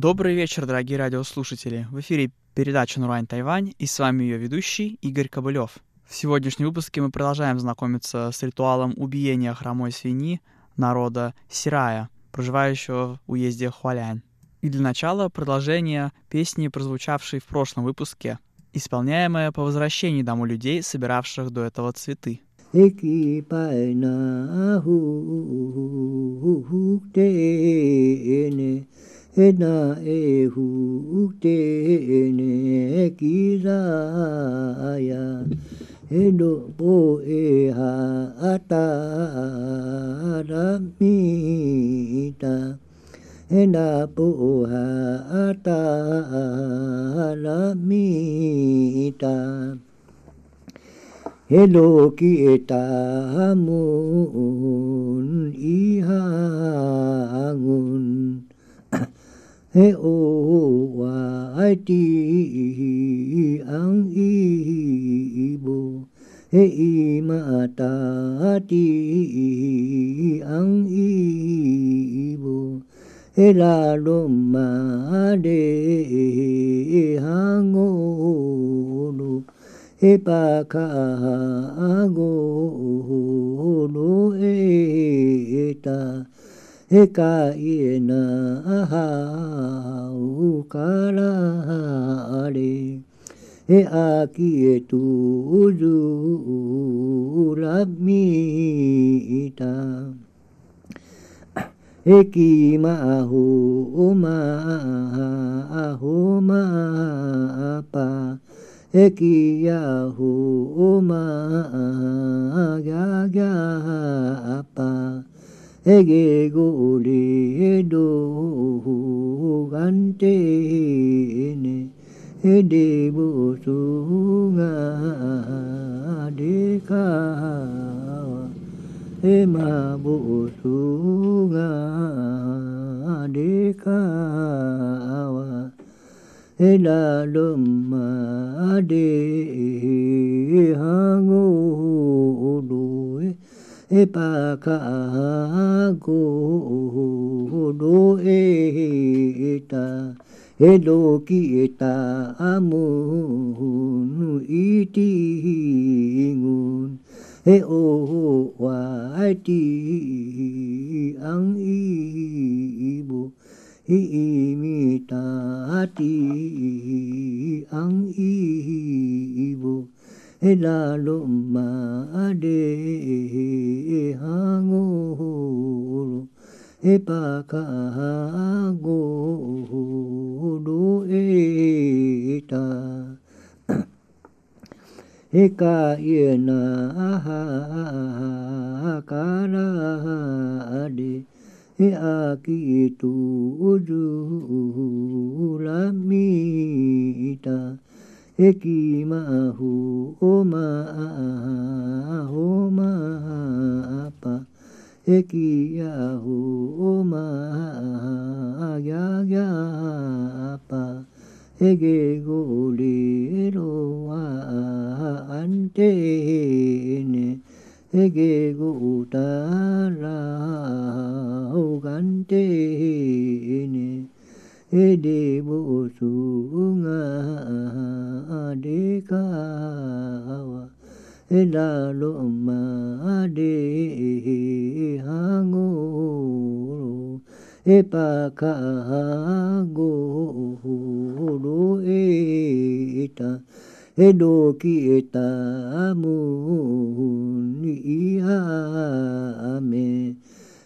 Добрый вечер, дорогие радиослушатели. В эфире передача «Нурань Тайвань» и с вами ее ведущий Игорь Кобылев. В сегодняшнем выпуске мы продолжаем знакомиться с ритуалом убиения хромой свиньи народа Сирая, проживающего в уезде Хуалянь. И для начала продолжение песни, прозвучавшей в прошлом выпуске, исполняемая по возвращении домой людей, собиравших до этого цветы. Eki paina hu hu te 那耶呼提那吉扎雅，那波耶哈塔拉米达，那波耶哈塔拉米达，那罗吉塔摩尼哈。哎哦，我的阿 aiti ihi ihi ang ihi ihi ibo e ihi ma e e e tu ju la mi ta e ki ma ho o ma ho ma pa e ki ya hu o ma ga ege go le do gante ne ede bo su nga de ka e ma bo su nga de ka wa e la lo ma de ha 他靠高楼えた，他多期待我们的幸福。他望着天安，永不迷它的安，永不。Elaloma adehe hangoro Epaka hangoro eta. Eka iena aha kara ade E aki tu uju lamita e e o ma ya ya pa e ge go le ro wa ante ne ege go ta 诶，地母苏啊地卡哇，诶，拉鲁玛地哈古鲁，诶，巴卡哈古鲁诶，达，诶，多基塔姆尼阿美。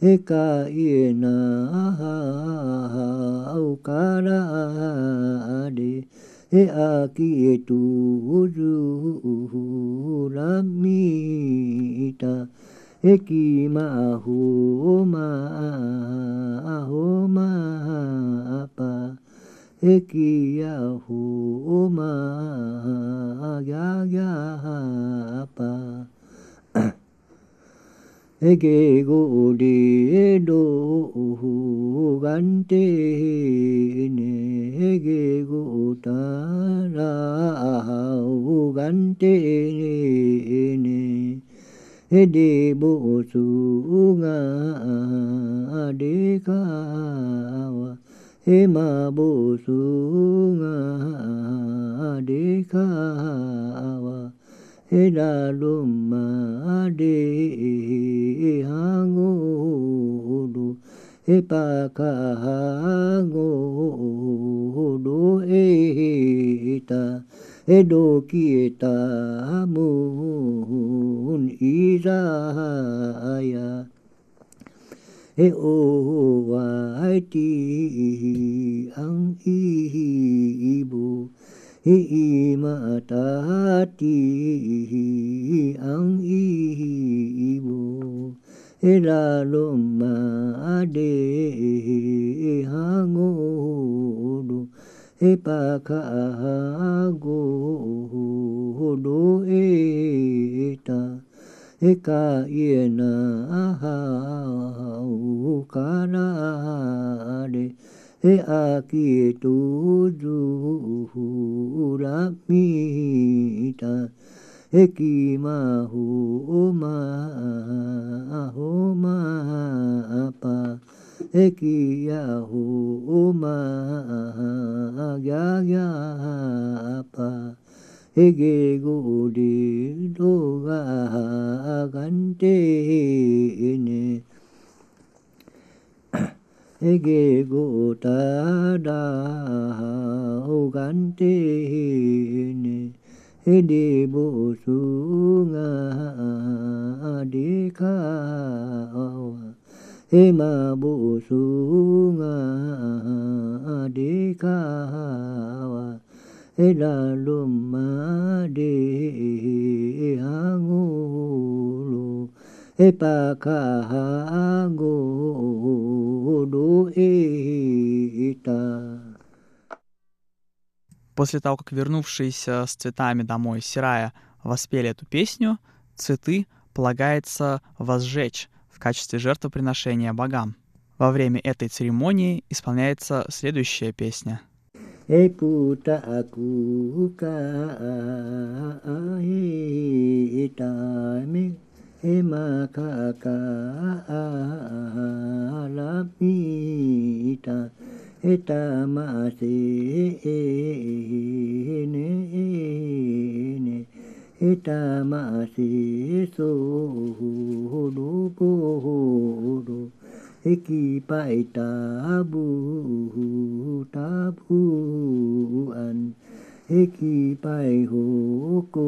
e ka i na ha au ka ra de e a ki e tu ju la mi ta e ki ma hu ma ho ma pa e ki a ho ma ya ya pa e ke go de e do hu gan te ne e ke go ta ra hu gan te ne e de bo su nga de ka wa e ma bo su nga de ka wa hila luma di hangulu hepa kahangulu eta edo kita mun izaya he o wa ti ang ibu mata hati ang ibu. E lalu ma ade hangudu e pakagudu eta. E ka iena hau kanade e e e e e pa e ki a hu o ma ya ya pa e ge go di do ga gan te ne ege gota da ugante ne ede bo sunga de ka ema bo sunga de ka ela lumma de hangu ha ngo После того, как вернувшиеся с цветами домой Сирая воспели эту песню, цветы полагается возжечь в качестве жертвоприношения богам. Во время этой церемонии исполняется следующая песня. e makakaalapita e tamaseene ene e tamase sohorokoro pa e tabu an. 駅 bay hồ cô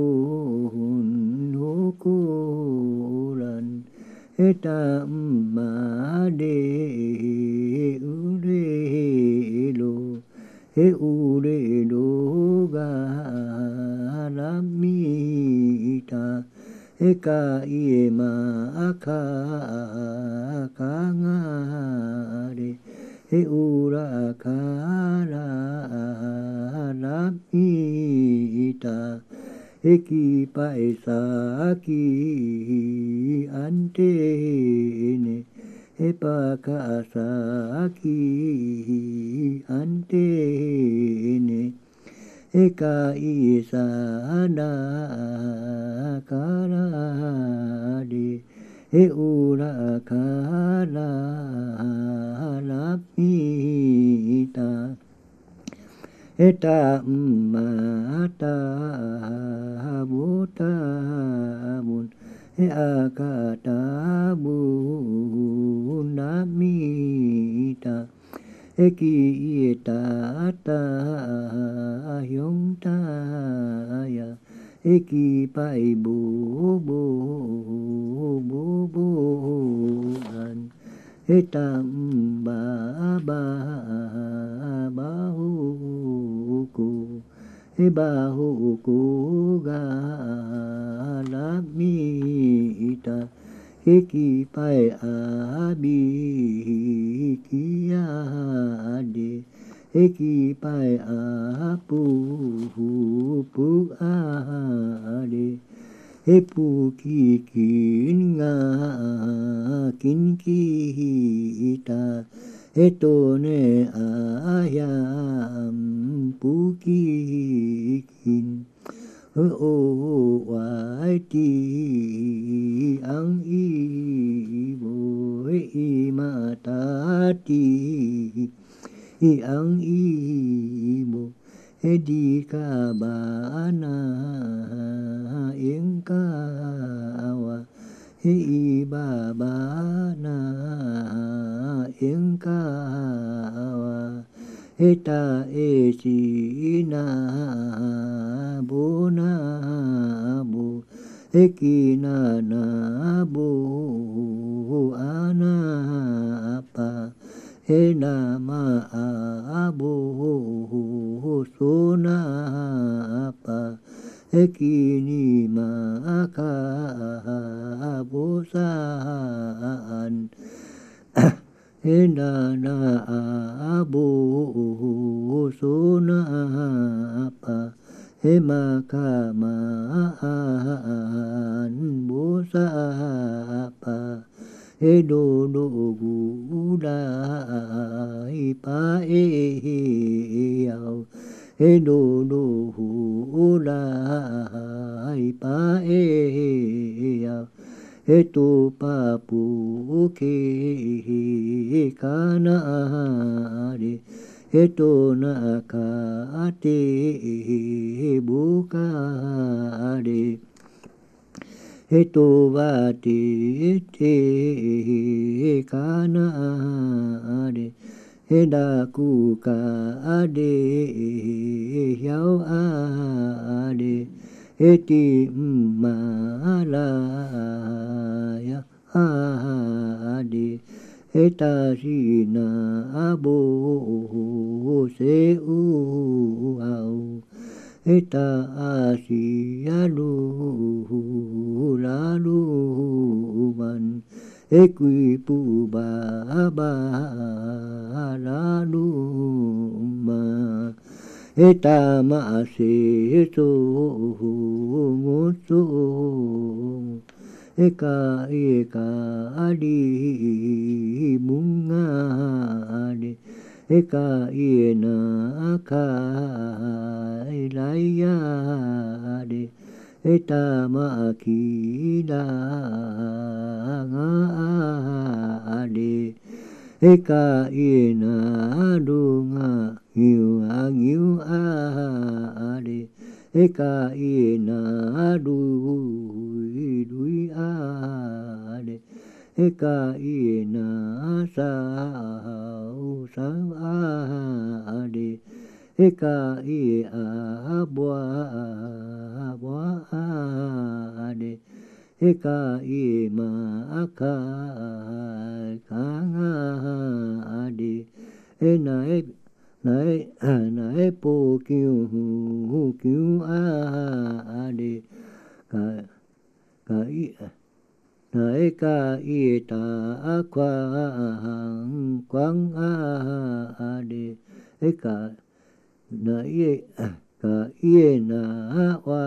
hồn hồ cô lần hết tam ma đê u đê lo hết u đê đô ga la mi ta hết ca y ma ca ca nga đê He ure lo ga ramita Eka ie ma ka ka ngare He kara ita Eki pae saki ante ne E paka saki ante he u la kha la la pi ta he ta ma ta bu ta bun he a ka ta bu na mi ta he ki ta ta yong ta e ki pai bu bu bu bu an e tam ba ba 一起拜阿布布布阿里，一步起金阿金吉达，一朵呢阿呀布吉金，哦哇的昂伊波伊玛达的。E ang ibo edi ka ba ana ing ka awa iba ba na ing ka awa eta e si na bu na bu eki na na bu ma ka bo sa an he na na a bo so na pa he ma ka 嘿罗罗古来巴哎呀，嘿罗罗古来巴哎呀，嘿土巴布克卡那里，嘿土那卡提布卡里。hetu ba ti te ka na de he da ku ka de hiao a de he ti ma la ya a de he ta si na bo se u au e e lalu ma e ta ma se so mo so e ka e ka ali munga ali e ka i 来やでたまきらがでかいなるがぎゅあぎゅあでかいなるいるいあでかいなさうさあ e ka i a bua bua a re e ka i ma ka ka nga a re e na e na e na e po kiu kiu a re ka ka i na e ka i ta a kwa kwang a re e ka na ye ka ye na wa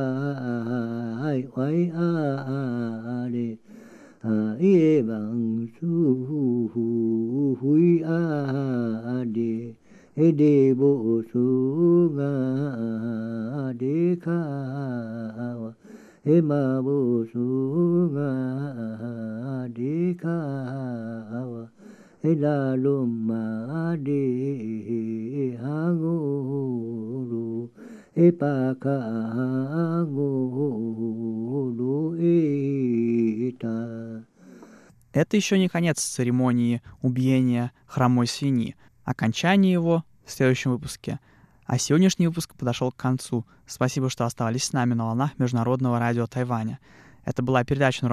ai wai a re a ye bang su hu hui a de e de bo su ga de ka wa e ma bo su ga de ka wa la lo ma de ha ngo ru pa ka ngo ru ta Это еще не конец церемонии убиения хромой свиньи. Окончание его в следующем выпуске. А сегодняшний выпуск подошел к концу. Спасибо, что оставались с нами на волнах Международного радио Тайваня. Это была передача